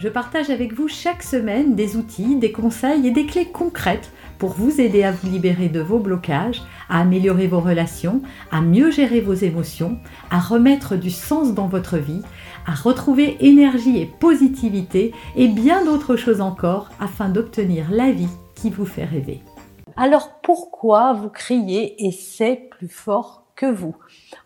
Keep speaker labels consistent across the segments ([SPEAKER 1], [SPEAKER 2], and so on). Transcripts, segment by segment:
[SPEAKER 1] Je partage avec vous chaque semaine des outils, des conseils et des clés concrètes pour vous aider à vous libérer de vos blocages, à améliorer vos relations, à mieux gérer vos émotions, à remettre du sens dans votre vie, à retrouver énergie et positivité et bien d'autres choses encore afin d'obtenir la vie qui vous fait rêver. Alors pourquoi vous criez et c'est plus fort que vous?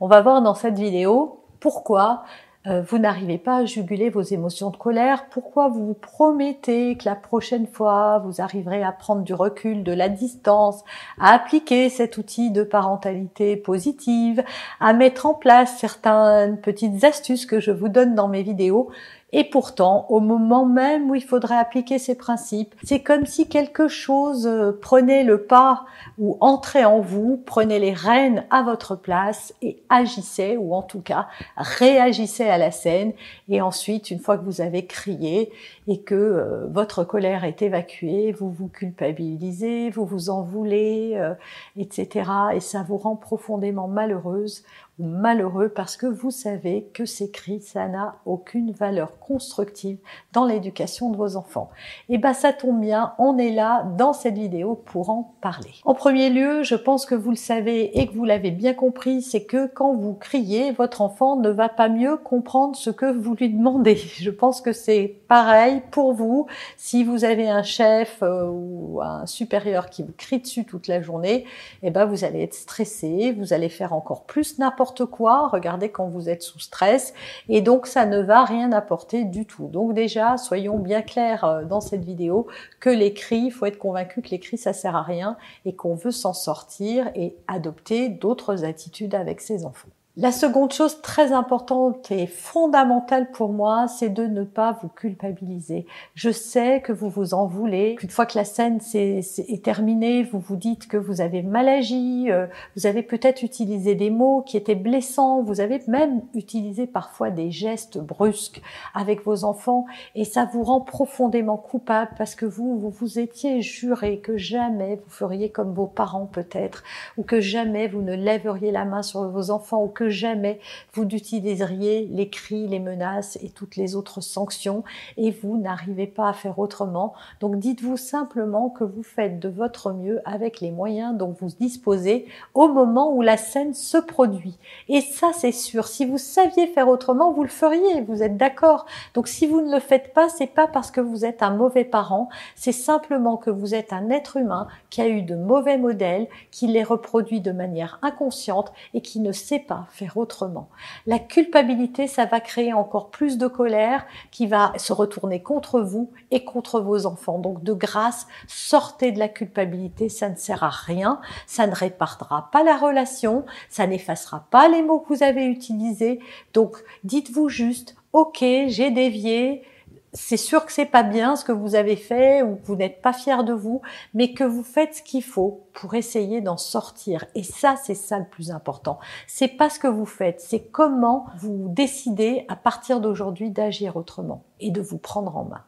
[SPEAKER 1] On va voir dans cette vidéo pourquoi vous n'arrivez pas à juguler vos émotions de colère, pourquoi vous vous promettez que la prochaine fois vous arriverez à prendre du recul, de la distance, à appliquer cet outil de parentalité positive, à mettre en place certaines petites astuces que je vous donne dans mes vidéos et pourtant, au moment même où il faudrait appliquer ces principes, c'est comme si quelque chose euh, prenait le pas ou entrait en vous, prenait les rênes à votre place et agissait, ou en tout cas réagissait à la scène. Et ensuite, une fois que vous avez crié et que euh, votre colère est évacuée, vous vous culpabilisez, vous vous en voulez, euh, etc. Et ça vous rend profondément malheureuse malheureux parce que vous savez que ces cris, ça n'a aucune valeur constructive dans l'éducation de vos enfants. Et eh ben ça tombe bien, on est là dans cette vidéo pour en parler. En premier lieu, je pense que vous le savez et que vous l'avez bien compris, c'est que quand vous criez, votre enfant ne va pas mieux comprendre ce que vous lui demandez. Je pense que c'est pareil pour vous. Si vous avez un chef euh, ou un supérieur qui vous crie dessus toute la journée, et eh ben vous allez être stressé, vous allez faire encore plus n'importe quoi. Regardez quand vous êtes sous stress et donc ça ne va rien apporter du tout. Donc déjà, soyons bien clairs euh, dans cette vidéo que les cris, il faut être convaincu que les cris ça sert à rien et qu'on veut s'en sortir et adopter d'autres attitudes avec ses enfants. La seconde chose très importante et fondamentale pour moi, c'est de ne pas vous culpabiliser. Je sais que vous vous en voulez. Une fois que la scène est, terminée, vous vous dites que vous avez mal agi, euh, vous avez peut-être utilisé des mots qui étaient blessants, vous avez même utilisé parfois des gestes brusques avec vos enfants et ça vous rend profondément coupable parce que vous, vous vous étiez juré que jamais vous feriez comme vos parents peut-être ou que jamais vous ne lèveriez la main sur vos enfants ou que jamais vous n'utiliseriez les cris, les menaces et toutes les autres sanctions et vous n'arrivez pas à faire autrement. Donc dites-vous simplement que vous faites de votre mieux avec les moyens dont vous disposez au moment où la scène se produit. Et ça c'est sûr, si vous saviez faire autrement, vous le feriez, vous êtes d'accord. Donc si vous ne le faites pas, c'est pas parce que vous êtes un mauvais parent, c'est simplement que vous êtes un être humain qui a eu de mauvais modèles, qui les reproduit de manière inconsciente et qui ne sait pas faire autrement. La culpabilité, ça va créer encore plus de colère qui va se retourner contre vous et contre vos enfants. Donc de grâce, sortez de la culpabilité, ça ne sert à rien, ça ne réparera pas la relation, ça n'effacera pas les mots que vous avez utilisés. Donc dites-vous juste, ok, j'ai dévié, c'est sûr que c'est pas bien ce que vous avez fait ou que vous n'êtes pas fier de vous, mais que vous faites ce qu'il faut pour essayer d'en sortir. Et ça, c'est ça le plus important. C'est pas ce que vous faites, c'est comment vous décidez à partir d'aujourd'hui d'agir autrement et de vous prendre en main.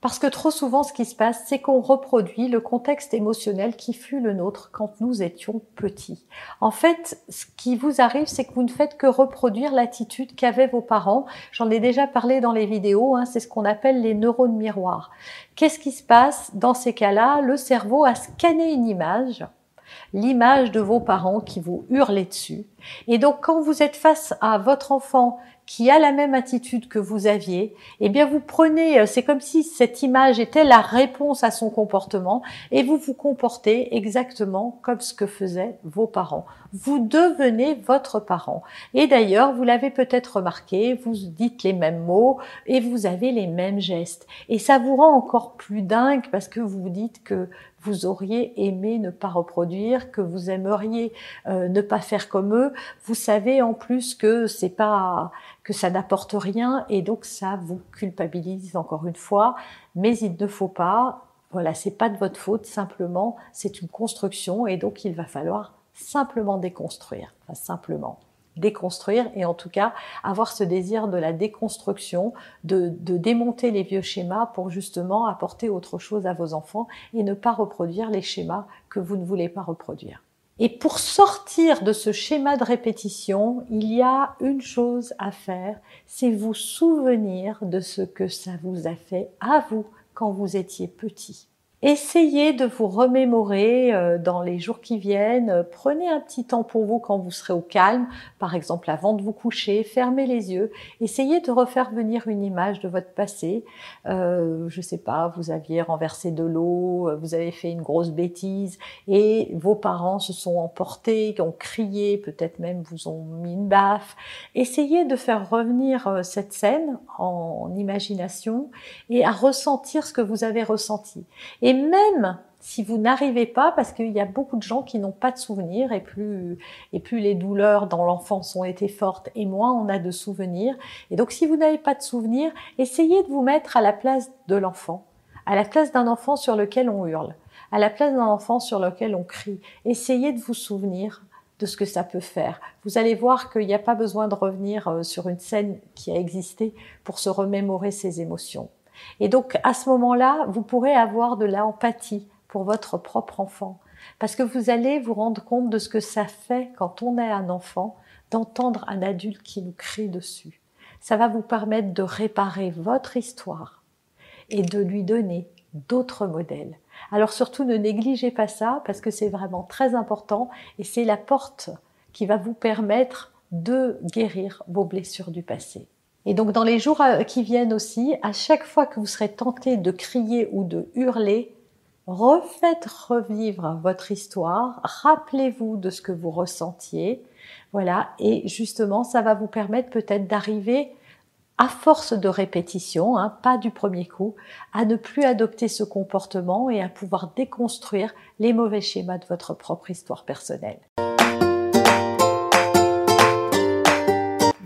[SPEAKER 1] Parce que trop souvent, ce qui se passe, c'est qu'on reproduit le contexte émotionnel qui fut le nôtre quand nous étions petits. En fait, ce qui vous arrive, c'est que vous ne faites que reproduire l'attitude qu'avaient vos parents. J'en ai déjà parlé dans les vidéos, hein, c'est ce qu'on appelle les neurones miroirs. Qu'est-ce qui se passe dans ces cas-là? Le cerveau a scanné une image, l'image de vos parents qui vous hurlaient dessus. Et donc, quand vous êtes face à votre enfant qui a la même attitude que vous aviez, eh bien vous prenez, euh, c'est comme si cette image était la réponse à son comportement et vous vous comportez exactement comme ce que faisaient vos parents. Vous devenez votre parent. Et d'ailleurs, vous l'avez peut-être remarqué, vous dites les mêmes mots et vous avez les mêmes gestes. Et ça vous rend encore plus dingue parce que vous vous dites que vous auriez aimé ne pas reproduire, que vous aimeriez euh, ne pas faire comme eux. Vous savez en plus que c'est pas que ça n'apporte rien et donc ça vous culpabilise encore une fois. Mais il ne faut pas, voilà, c'est pas de votre faute, simplement c'est une construction et donc il va falloir
[SPEAKER 2] simplement déconstruire. Enfin, simplement déconstruire et en tout cas avoir ce désir de la déconstruction, de, de, démonter les vieux schémas pour justement apporter autre chose à vos enfants et ne pas reproduire les schémas que vous ne voulez pas reproduire. Et pour sortir de ce schéma de répétition, il y a une chose à faire, c'est vous souvenir de ce que ça vous a fait à vous quand vous étiez petit. Essayez de vous remémorer euh, dans les jours qui viennent. Prenez un petit temps pour vous quand vous serez au calme, par exemple avant de vous coucher. Fermez les yeux. Essayez de refaire venir une image de votre passé. Euh, je sais pas, vous aviez renversé de l'eau, vous avez fait une grosse bêtise et vos parents se sont emportés, ont crié, peut-être même vous ont mis une baffe. Essayez de faire revenir euh, cette scène en, imagination et à ressentir ce que vous avez ressenti. Même si vous n'arrivez pas, parce qu'il y a beaucoup de gens qui n'ont pas de souvenirs, et plus, et plus les douleurs dans l'enfance ont été fortes, et moins on a de souvenirs. Et donc si vous n'avez pas de souvenirs, essayez de vous mettre à la place de l'enfant, à la place d'un enfant sur lequel on hurle, à la place d'un enfant sur lequel on crie. Essayez de vous souvenir de ce que ça peut faire. Vous allez voir qu'il n'y a pas besoin de revenir euh, sur une scène qui a existé pour se remémorer ses émotions. Et donc, à ce moment-là, vous pourrez avoir de l'empathie pour votre propre enfant. Parce que vous allez vous rendre compte de ce que ça fait quand on est un enfant d'entendre un adulte qui nous crie dessus. Ça va vous permettre de réparer votre histoire et de lui donner d'autres modèles. Alors surtout ne négligez pas ça parce que c'est vraiment très important et c'est la porte qui va vous permettre de guérir vos blessures du passé. Et donc dans les jours euh, qui viennent aussi, à chaque fois que vous serez tenté de crier ou de hurler, refaites revivre votre histoire, rappelez-vous de ce que vous ressentiez, voilà, et justement ça va vous permettre peut-être d'arriver à force de répétition, hein, pas du premier coup, à ne plus adopter ce comportement et à pouvoir déconstruire les mauvais schémas de votre propre histoire personnelle.